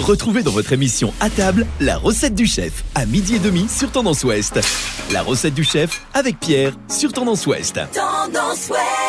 Retrouvez dans votre émission à table la recette du chef à midi et demi sur Tendance Ouest. La recette du chef avec Pierre sur Tendance Ouest. Tendance Ouest.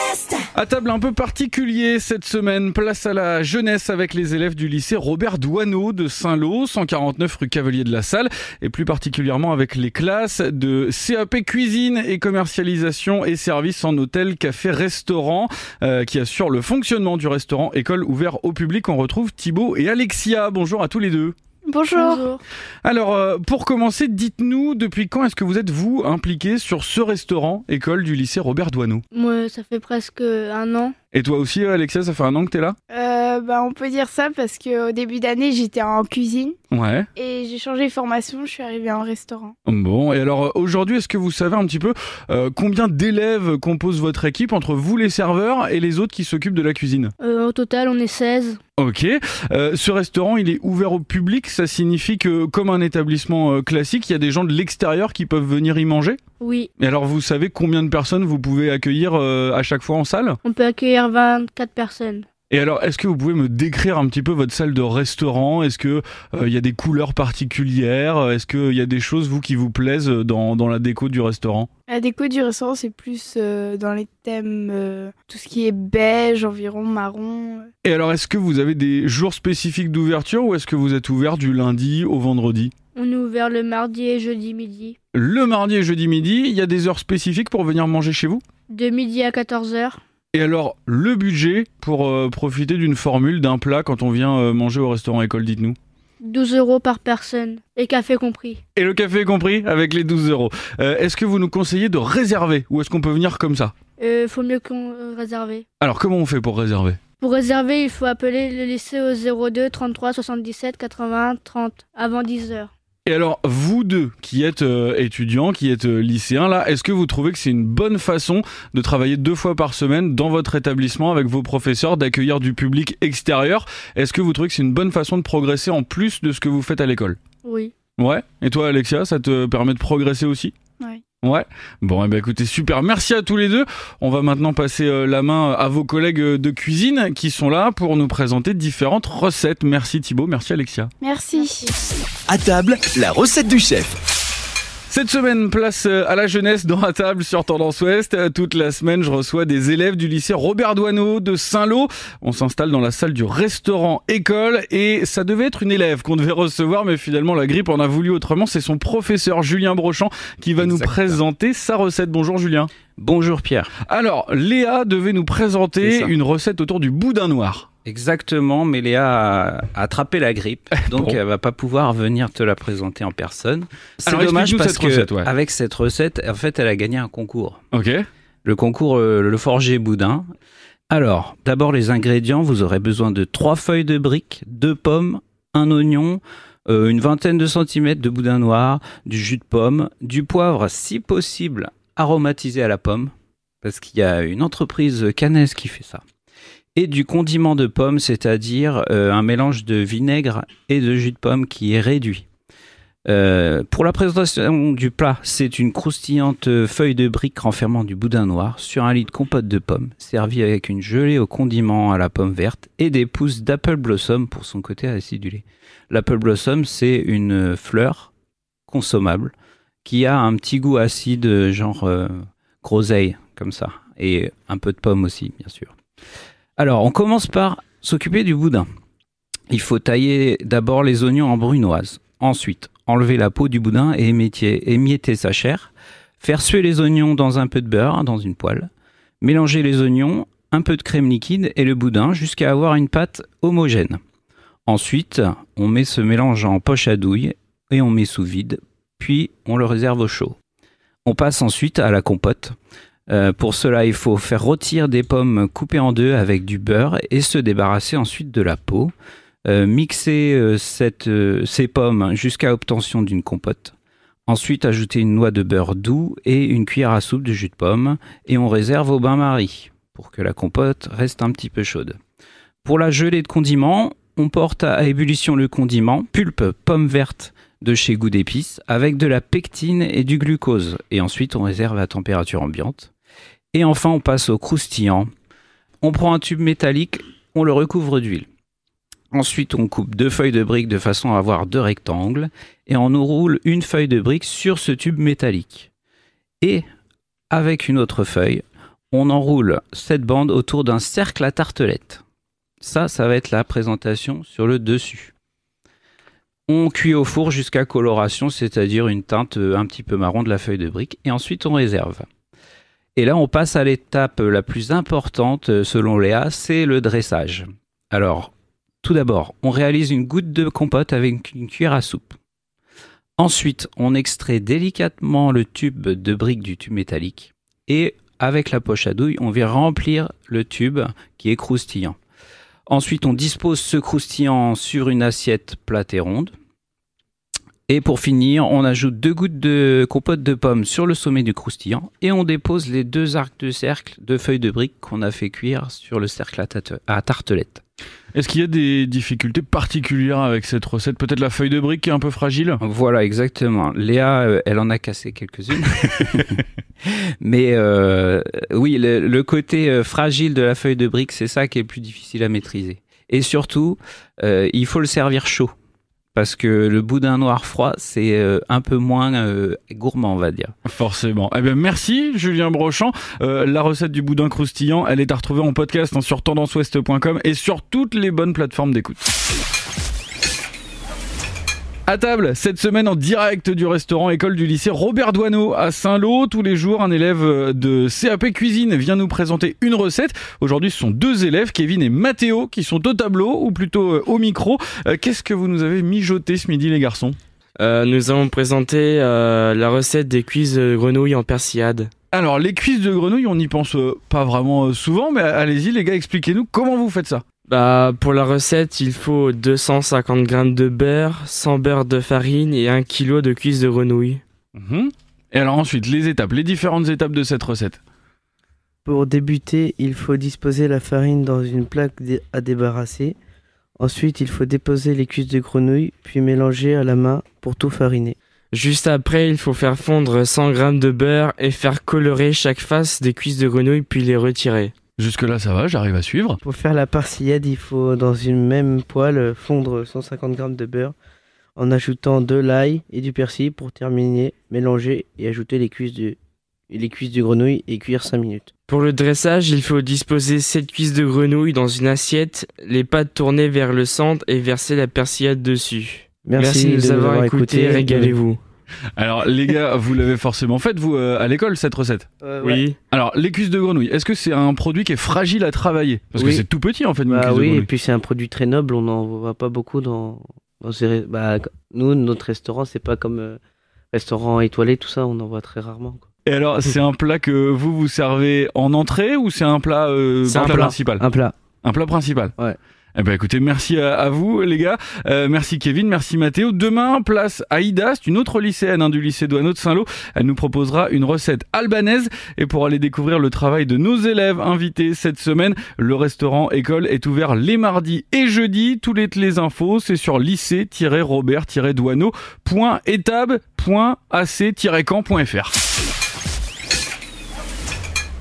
À table un peu particulier cette semaine, place à la jeunesse avec les élèves du lycée Robert Douaneau de Saint-Lô, 149 rue Cavalier de la Salle, et plus particulièrement avec les classes de CAP cuisine et commercialisation et services en hôtel, café, restaurant, euh, qui assurent le fonctionnement du restaurant école ouvert au public. On retrouve Thibaut et Alexia. Bonjour à tous les deux. Bonjour. Alors, euh, pour commencer, dites-nous depuis quand est-ce que vous êtes, vous, impliqué sur ce restaurant école du lycée Robert Douaneau Moi, ça fait presque un an. Et toi aussi, Alexia, ça fait un an que t'es là? Euh, bah, on peut dire ça parce qu'au début d'année, j'étais en cuisine Ouais. et j'ai changé de formation, je suis arrivée en restaurant. Bon, et alors euh, aujourd'hui, est-ce que vous savez un petit peu euh, combien d'élèves composent votre équipe entre vous les serveurs et les autres qui s'occupent de la cuisine? Euh, au total, on est 16. Ok. Euh, ce restaurant, il est ouvert au public. Ça signifie que, comme un établissement euh, classique, il y a des gens de l'extérieur qui peuvent venir y manger? Oui, Et alors, vous savez combien de personnes vous pouvez accueillir euh, à chaque fois en salle? On peut accueillir 24 personnes. Et alors, est-ce que vous pouvez me décrire un petit peu votre salle de restaurant? Est-ce que euh, il y a des couleurs particulières? Est-ce qu'il y a des choses vous qui vous plaisent dans, dans la déco du restaurant? La déco du restaurant, c'est plus euh, dans les thèmes, euh, tout ce qui est beige, environ marron. Et alors, est-ce que vous avez des jours spécifiques d'ouverture ou est-ce que vous êtes ouvert du lundi au vendredi? On est ouvert le mardi et jeudi midi. Le mardi et jeudi midi, il y a des heures spécifiques pour venir manger chez vous? De midi à 14h. Et alors, le budget pour euh, profiter d'une formule, d'un plat quand on vient euh, manger au restaurant école, dites-nous 12 euros par personne. Et café compris. Et le café compris avec les 12 euros. Euh, est-ce que vous nous conseillez de réserver ou est-ce qu'on peut venir comme ça? Euh, faut mieux qu'on réserve. Alors, comment on fait pour réserver? Pour réserver, il faut appeler le lycée au 02 33 77 80 30 avant 10h. Et alors, vous deux qui êtes euh, étudiants, qui êtes euh, lycéens, là, est-ce que vous trouvez que c'est une bonne façon de travailler deux fois par semaine dans votre établissement avec vos professeurs, d'accueillir du public extérieur? Est-ce que vous trouvez que c'est une bonne façon de progresser en plus de ce que vous faites à l'école? Oui. Ouais. Et toi, Alexia, ça te permet de progresser aussi? Ouais. Ouais. Bon, eh ben écoutez, super. Merci à tous les deux. On va maintenant passer euh, la main à vos collègues euh, de cuisine qui sont là pour nous présenter différentes recettes. Merci Thibaut, merci Alexia. Merci. À table, la recette du chef. Cette semaine, place euh, à la jeunesse dans la table sur Tendance Ouest. Euh, Toute la semaine, je reçois des élèves du lycée Robert Douaneau de Saint-Lô. On s'installe dans la salle du restaurant école et ça devait être une élève qu'on devait recevoir, mais finalement la grippe en a voulu autrement. C'est son professeur Julien Brochant qui va nous présenter sa recette. Bonjour Julien. Bonjour Pierre. Alors, Léa devait nous présenter une recette autour du boudin noir. Exactement, mais Léa a attrapé la grippe, donc Bon. elle va pas pouvoir venir te la présenter en personne. C'est dommage parce cette que recette, ouais. avec cette recette, en fait, elle a gagné un concours. Ok Le concours euh, Le Forger Boudin. Alors, d'abord les ingrédients, vous aurez besoin de trois feuilles de briques, deux pommes, un oignon, euh, une vingtaine de centimètres de boudin noir, du jus de pomme, du poivre si possible aromatisé à la pomme, parce qu'il y a une entreprise canaise qui fait ça. Et du condiment de pomme, c'est-à-dire euh, un mélange de vinaigre et de jus de pomme qui est réduit. Euh, pour la présentation du plat, c'est une croustillante feuille de brique renfermant du boudin noir sur un lit de compote de pommes, servi avec une gelée au condiment à la pomme verte et des pousses d'apple blossom pour son côté acidulé. L'apple blossom, c'est une fleur consommable qui a un petit goût acide, genre euh, groseille, comme ça, et un peu de pomme aussi, bien sûr. Alors, on commence par s'occuper du boudin. Il faut tailler d'abord les oignons en brunoise. Ensuite, enlever la peau du boudin et émietter, sa chair. Faire suer les oignons dans un peu de beurre, dans une poêle. Mélanger les oignons, un peu de crème liquide et le boudin jusqu'à avoir une pâte homogène. Ensuite, on met ce mélange en poche à douille et on met sous vide, puis on le réserve au chaud. On passe ensuite à la compote. Euh, pour cela, il faut faire rôtir des pommes coupées en deux avec du beurre et se débarrasser ensuite de la peau. Euh, mixer euh, ces pommes jusqu'à obtention d'une compote. Ensuite, ajouter une noix de beurre doux et une cuillère à soupe de jus de pomme et on réserve au bain-marie pour que la compote reste un petit peu chaude. Pour la gelée de condiments, on porte à ébullition le condiment, pulpe pomme verte de chez Goût d'épices, avec de la pectine et du glucose. Et ensuite, on réserve à température ambiante. Et enfin, on passe au croustillant. On prend un tube métallique, on le recouvre d'huile. Ensuite, on coupe deux feuilles de briques de façon à avoir deux rectangles et on enroule une feuille de brique sur ce tube métallique. Et avec une autre feuille, on enroule cette bande autour d'un cercle à tartelette. Ça, ça va être la présentation sur le dessus. On cuit au four jusqu'à coloration, c'est-à-dire une teinte un petit peu marron de la feuille de brique, et ensuite on réserve. Et là, on passe à l'étape la plus importante selon Léa, c'est le dressage. Alors, tout d'abord, on réalise une goutte de compote avec une cuillère à soupe. Ensuite, on extrait délicatement le tube de brique du tube métallique et avec la poche à douille, on vient remplir le tube qui est croustillant. Ensuite, on dispose ce croustillant sur une assiette plate et ronde. Et pour finir, on ajoute deux gouttes de compote de pommes sur le sommet du croustillant et on dépose les deux arcs de cercle de feuilles de briques qu'on a fait cuire sur le cercle à, tartelette. Est-ce qu'il y a des difficultés particulières avec cette recette? Peut-être la feuille de brique qui est un peu fragile? Voilà, exactement. Léa, euh, elle en a cassé quelques-unes. Mais euh, oui, le, côté euh, fragile de la feuille de brique, c'est ça qui est le plus difficile à maîtriser. Et surtout, il faut le servir chaud parce que le boudin noir froid, c'est euh, un peu moins euh, gourmand, on va dire. Forcément. Eh bien, merci Julien Brochant. Euh, la recette du boudin croustillant, elle est à retrouver en podcast hein, sur tendanceouest.com et sur toutes les bonnes plateformes d'écoute. À table, cette semaine en direct du restaurant école du lycée Robert Douaneau à Saint-Lô. Tous les jours, un élève de CAP Cuisine vient nous présenter une recette. Aujourd'hui, ce sont deux élèves, Kevin et Mathéo, qui sont au tableau, ou plutôt euh, au micro. Euh, qu'est-ce que vous nous avez mijoté ce midi, les garçons? Euh, Nous allons présenter la recette des cuisses de grenouilles en persillade. Alors, les cuisses de grenouille, on n'y pense pas vraiment souvent, mais allez-y, les gars, expliquez-nous comment vous faites ça. Bah, pour la recette, il faut 250 g de beurre, 100 beurre de farine et 1 kg de cuisses de grenouille. Mhm. Et alors ensuite, les étapes, les différentes étapes de cette recette. Pour débuter, il faut disposer la farine dans une plaque à débarrasser. Ensuite, il faut déposer les cuisses de grenouille, puis mélanger à la main pour tout fariner. Juste après, il faut faire fondre 100 g de beurre et faire colorer chaque face des cuisses de grenouille puis les retirer. Jusque-là, ça va, j'arrive à suivre. Pour faire la parsillade, il faut dans une même poêle fondre 150 g de beurre en ajoutant de l'ail et du persil pour terminer, mélanger et ajouter les cuisses de les cuisses de grenouille et cuire 5 minutes. Pour le dressage, il faut disposer 7 cuisses de grenouille dans une assiette, les pâtes tournées vers le centre et verser la persillade dessus. Merci, de nous avoir écoutés, régalez-vous. Alors les gars, vous l'avez forcément fait vous euh, à l'école cette recette euh, Oui. Alors les cuisses de grenouille, est-ce que c'est un produit qui est fragile à travailler Parce que c'est tout petit en fait. Une bah, oui, de grenouille. et puis c'est un produit très noble, on n'en voit pas beaucoup dans. dans ces... bah, nous, notre restaurant, c'est pas comme euh, restaurant étoilé, tout ça, on en voit très rarement. Quoi. Et alors c'est un plat que vous vous servez en entrée ou c'est un plat, un plat principal Un plat. Un plat principal. Ouais. Eh ben écoutez, merci à, vous les gars, euh, merci Kevin, merci Mathéo. Demain, place à Ida, c'est une autre lycéenne hein, du lycée Douaneau de Saint-Lô. Elle nous proposera une recette albanaise et pour aller découvrir le travail de nos élèves invités cette semaine, le restaurant école est ouvert les mardis et jeudis. Tous les, les infos, c'est sur lycée-robert-douaneau.etab.ac-camp.fr.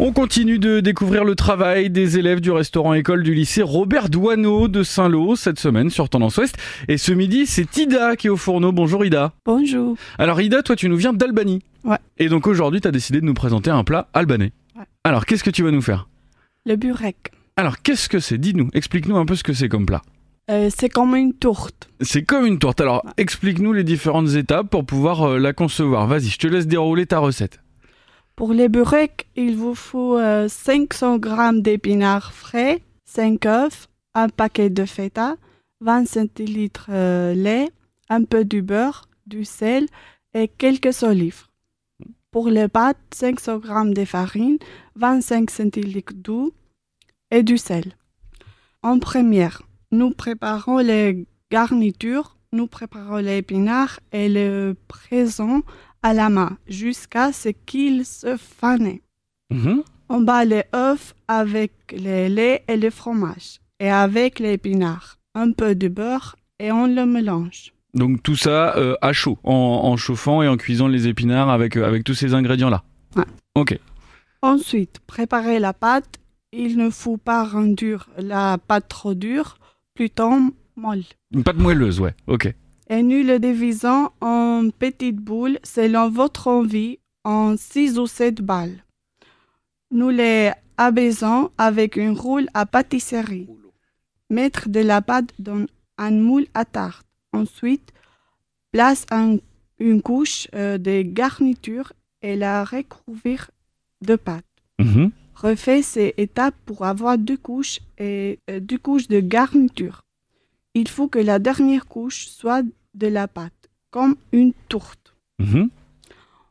On continue de découvrir le travail des élèves du restaurant école du lycée Robert Douaneau de Saint-Lô cette semaine sur Tendance Ouest. Et ce midi, c'est Ida qui est au fourneau. Bonjour Ida. Bonjour. Alors Ida, toi tu nous viens d'Albanie. Ouais. Et donc aujourd'hui, tu as décidé de nous présenter un plat albanais. Ouais. Alors qu'est-ce que tu vas nous faire? Le burek. Alors qu'est-ce que c'est? Dis-nous, explique-nous un peu ce que c'est comme plat. Euh, c'est comme une tourte. C'est comme une tourte. Alors explique-nous les différentes étapes pour pouvoir euh, la concevoir. Vas-y, je te laisse dérouler ta recette. Pour les burecs, il vous faut euh, 500 g d'épinards frais, 5 œufs, un paquet de feta, 20 centilitres euh, lait, un peu du beurre, du sel et quelques olives. Pour les pâtes, 500 g de farine, 25 centilitres d'eau et du sel. En première, nous préparons les garnitures, nous préparons les épinards et le présent à la main jusqu'à ce qu'il se fane. Mhm. On bat les œufs avec le lait et le fromage et avec les épinards, un peu de beurre et on le mélange. Donc tout ça euh, à chaud, en, en chauffant et en cuisant les épinards avec, euh, avec tous ces ingrédients-là. Ouais. Ok. Ensuite, préparer la pâte. Il ne faut pas rendre la pâte trop dure, plutôt molle. Une pâte moelleuse, ouais, ok. Et nous le divisons en petites boules selon votre envie en 6 ou 7 balles. Nous les abaissons avec une roule à pâtisserie. Mettre de la pâte dans un moule à tarte. Ensuite, place un- une couche euh, de garniture et la recouvrir de pâte. Mhm. Refait ces étapes pour avoir deux couches et euh, deux couches de garniture. Il faut que la dernière couche soit de la pâte, comme une tourte. Mhm.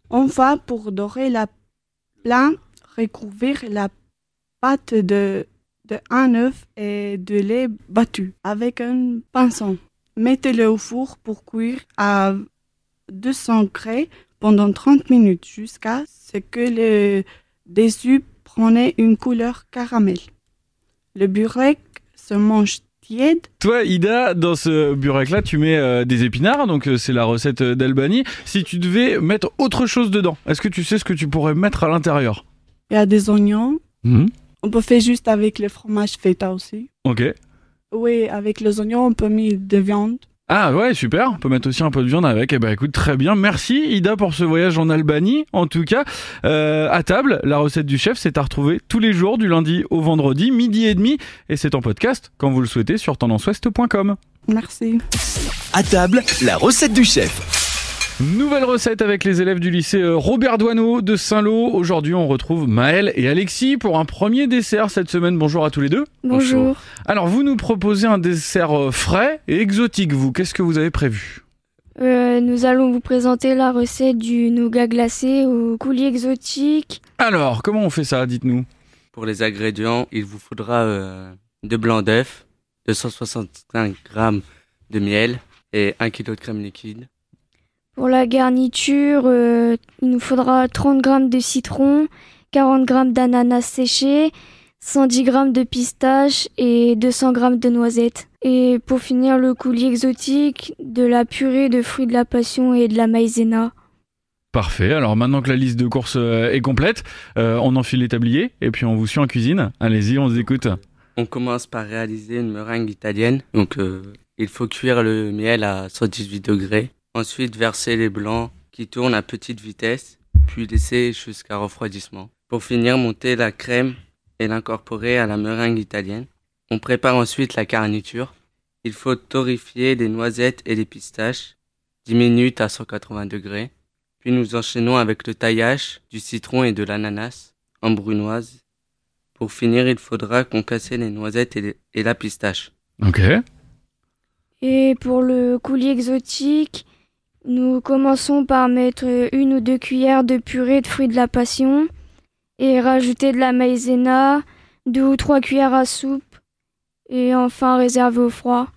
Enfin, pour dorer la plein, recouvrir la pâte de, de un œuf et de lait battu avec un pinceau. Mettez-le au four pour cuire à 200 degrés pendant 30 minutes jusqu'à ce que le dessus prenne une couleur caramel. Le burek se mange Toi, Ida, dans ce burek-là, tu mets euh, des épinards, donc euh, c'est la recette euh, d'Albanie. Si tu devais mettre autre chose dedans, est-ce que tu sais ce que tu pourrais mettre à l'intérieur? Il y a des oignons. Mhm. On peut faire juste avec le fromage feta aussi. Ok. Oui, avec les oignons, on peut mettre de viande. Ah ouais, super. On peut mettre aussi un peu de viande avec. Eh ben écoute, très bien. Merci Ida pour ce voyage en Albanie. En tout cas, euh, à table, la recette du chef, c'est à retrouver tous les jours du lundi au vendredi, midi et demi. Et c'est en podcast quand vous le souhaitez sur tendanceouest.com. Merci. À table, la recette du chef. Nouvelle recette avec les élèves du lycée euh, Robert Doineau de Saint-Lô. Aujourd'hui, on retrouve Maël et Alexis pour un premier dessert cette semaine. Bonjour à tous les deux. Bonjour. Alors, vous nous proposez un dessert euh, frais et exotique, vous. Qu'est-ce que vous avez prévu? Euh, nous allons vous présenter la recette du nougat glacé au coulis exotique. Alors, comment on fait ça Dites-nous? Pour les ingrédients, il vous faudra euh, deux blancs d'œufs, 265 g de miel et 1 kg de crème liquide. Pour la garniture, euh, il nous faudra 30 g de citron, 40 g d'ananas séché, 110 g de pistache et 200 g de noisettes. Et pour finir, le coulis exotique, de la purée de fruits de la passion et de la maïzena. Parfait. Alors maintenant que la liste de courses euh, est complète, euh, on enfile les tabliers et puis on vous suit en cuisine. Allez-y, on vous écoute. On commence par réaliser une meringue italienne. Donc, euh, il faut cuire le miel à 118 degrés. Ensuite, verser les blancs qui tournent à petite vitesse, puis laisser jusqu'à refroidissement. Pour finir, monter la crème et l'incorporer à la meringue italienne. On prépare ensuite la garniture. Il faut torréfier les noisettes et les pistaches 10 minutes à 180 degrés. Puis nous enchaînons avec le taillage du citron et de l'ananas en brunoise. Pour finir, il faudra concasser les noisettes et, les- et la pistache. Ok. Et pour le coulis exotique, nous commençons par mettre une ou deux cuillères de purée de fruits de la passion et rajouter de la maïzena, deux ou trois cuillères à soupe et enfin réserver au froid.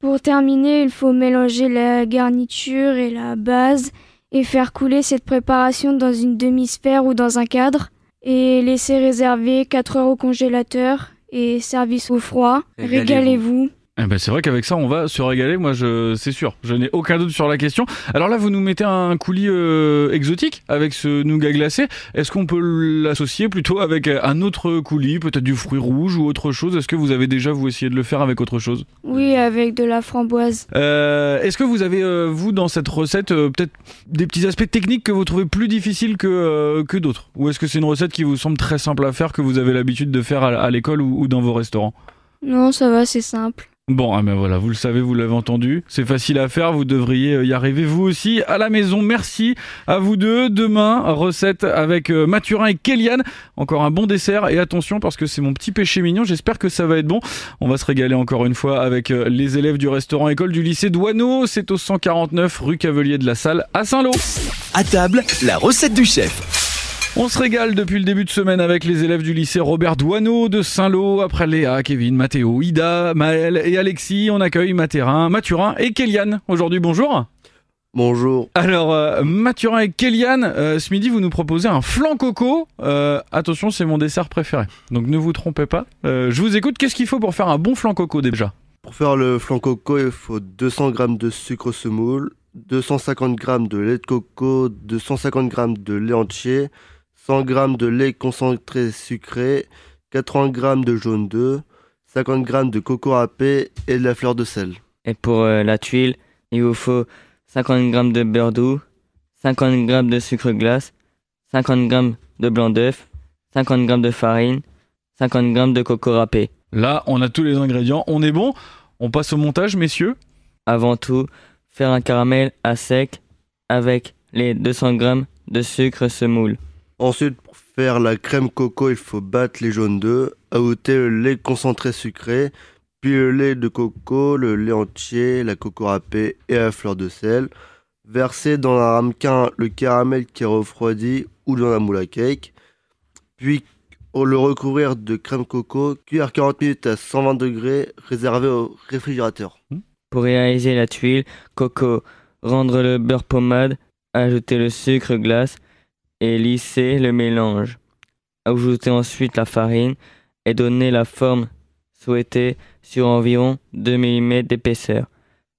Pour terminer, il faut mélanger la garniture et la base et faire couler cette préparation dans une demi-sphère ou dans un cadre et laisser réserver 4 heures au congélateur et service au froid. Régalez-vous. Eh ben c'est vrai qu'avec ça on va se régaler. Moi je c'est sûr, je n'ai aucun doute sur la question. Alors là vous nous mettez un coulis euh, exotique avec ce nougat glacé. Est-ce qu'on peut l'associer plutôt avec un autre coulis, peut-être du fruit rouge ou autre chose? Est-ce que vous avez déjà vous essayé de le faire avec autre chose? Oui, avec de la framboise. Euh, Est-ce que vous avez, euh, vous, dans cette recette, euh, peut-être des petits aspects techniques que vous trouvez plus difficiles que, euh, que d'autres? Ou est-ce que c'est une recette qui vous semble très simple à faire, que vous avez l'habitude de faire à, à l'école ou, ou dans vos restaurants? Non, ça va, c'est simple. Bon, ah ben voilà, vous le savez, vous l'avez entendu, c'est facile à faire, vous devriez euh, y arriver vous aussi à la maison. Merci à vous deux. Demain, recette avec euh, Mathurin et Kéliane. Encore un bon dessert et attention parce que c'est mon petit péché mignon, j'espère que ça va être bon. On va se régaler encore une fois avec euh, les élèves du restaurant école du lycée Douaneau. C'est au 149 rue Cavelier de la Salle à Saint-Lô. À table, la recette du chef. On se régale depuis le début de semaine avec les élèves du lycée Robert Douaneau de Saint-Lô. Après Léa, Kevin, Mathéo, Ida, Maël et Alexis, on accueille Mathurin, Mathurin et Kéliane. Aujourd'hui, bonjour. Bonjour. Alors, euh, Mathurin et Kéliane, euh, ce midi, vous nous proposez un flan coco. Euh, attention, c'est mon dessert préféré. Donc ne vous trompez pas. Je vous écoute. Qu'est-ce qu'il faut pour faire un bon flan coco déjà? Pour faire le flan coco, il faut 200 g de sucre semoule, 250 g de lait de coco, 250 g de lait entier, 100 g de lait concentré sucré, 80 g de jaune d'œuf, 50 g de coco râpé et de la fleur de sel. Et pour euh, la tuile, il vous faut 50 g de beurre doux, 50 g de sucre glace, 50 g de blanc d'œuf, 50 g de farine, 50 g de coco râpé. Là, on a tous les ingrédients, on est bon? On passe au montage, messieurs? Avant tout, faire un caramel à sec avec les 200 g de sucre semoule. Ensuite, pour faire la crème coco, il faut battre les jaunes d'œufs, ajouter le lait concentré sucré, puis le lait de coco, le lait entier, la coco râpée et la fleur de sel. Verser dans un ramequin le caramel qui est refroidi ou dans la moule à cake. Puis le recouvrir de crème coco, cuire 40 minutes à 120 degrés, réservé au réfrigérateur. Pour réaliser la tuile, coco, rendre le beurre pommade, ajouter le sucre glace et lisser le mélange. Ajouter ensuite la farine et donner la forme souhaitée sur environ 2 mm d'épaisseur.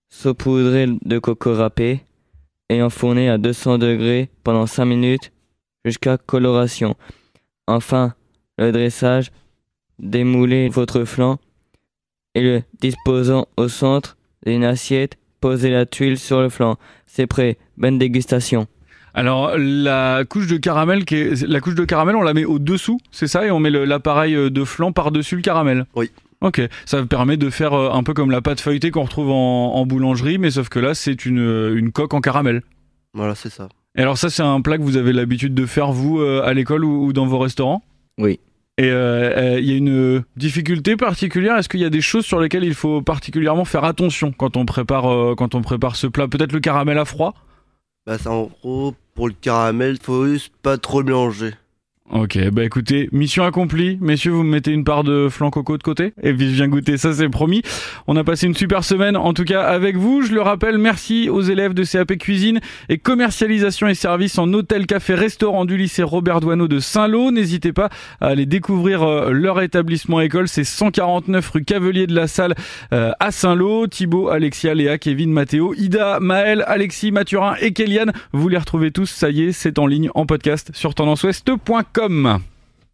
Saupoudrer de coco râpé et enfourner à 200 degrés pendant 5 minutes jusqu'à coloration. Enfin, le dressage, démouler votre flanc et le disposant au centre d'une assiette, posez la tuile sur le flanc. C'est prêt, bonne dégustation. Alors la couche de caramel, qui est, la couche de caramel, on la met au dessous, c'est ça, et on met l'appareil de flanc par dessus le caramel? Oui. Ok, ça permet de faire euh, un peu comme la pâte feuilletée qu'on retrouve en, en, boulangerie, mais sauf que là c'est une, une coque en caramel. Voilà, c'est ça. Et alors ça c'est un plat que vous avez l'habitude de faire vous euh, à l'école ou, ou, dans vos restaurants? Oui. Et il euh, y a une difficulté particulière? Est-ce qu'il y a des choses sur lesquelles il faut particulièrement faire attention quand on prépare, quand on prépare ce plat? Peut-être le caramel à froid? Bah en gros, pour le caramel, faut juste pas trop mélanger. Ok, bah écoutez, mission accomplie. Messieurs, vous me mettez une part de flan coco de côté Et puis je viens goûter, ça c'est promis. On a passé une super semaine, en tout cas avec vous. Je le rappelle, merci aux élèves de CAP Cuisine et commercialisation et services en hôtel, café, restaurant du lycée Robert Douaneau de Saint-Lô. N'hésitez pas à aller découvrir euh, leur établissement école. C'est 149 rue Cavelier de la Salle euh, à Saint-Lô. Thibaut, Alexia, Léa, Kevin, Mathéo, Ida, Maël, Alexis, Mathurin et Kéliane. Vous les retrouvez tous, ça y est, c'est en ligne en podcast sur tendanceouest.com www.radioscoop.com.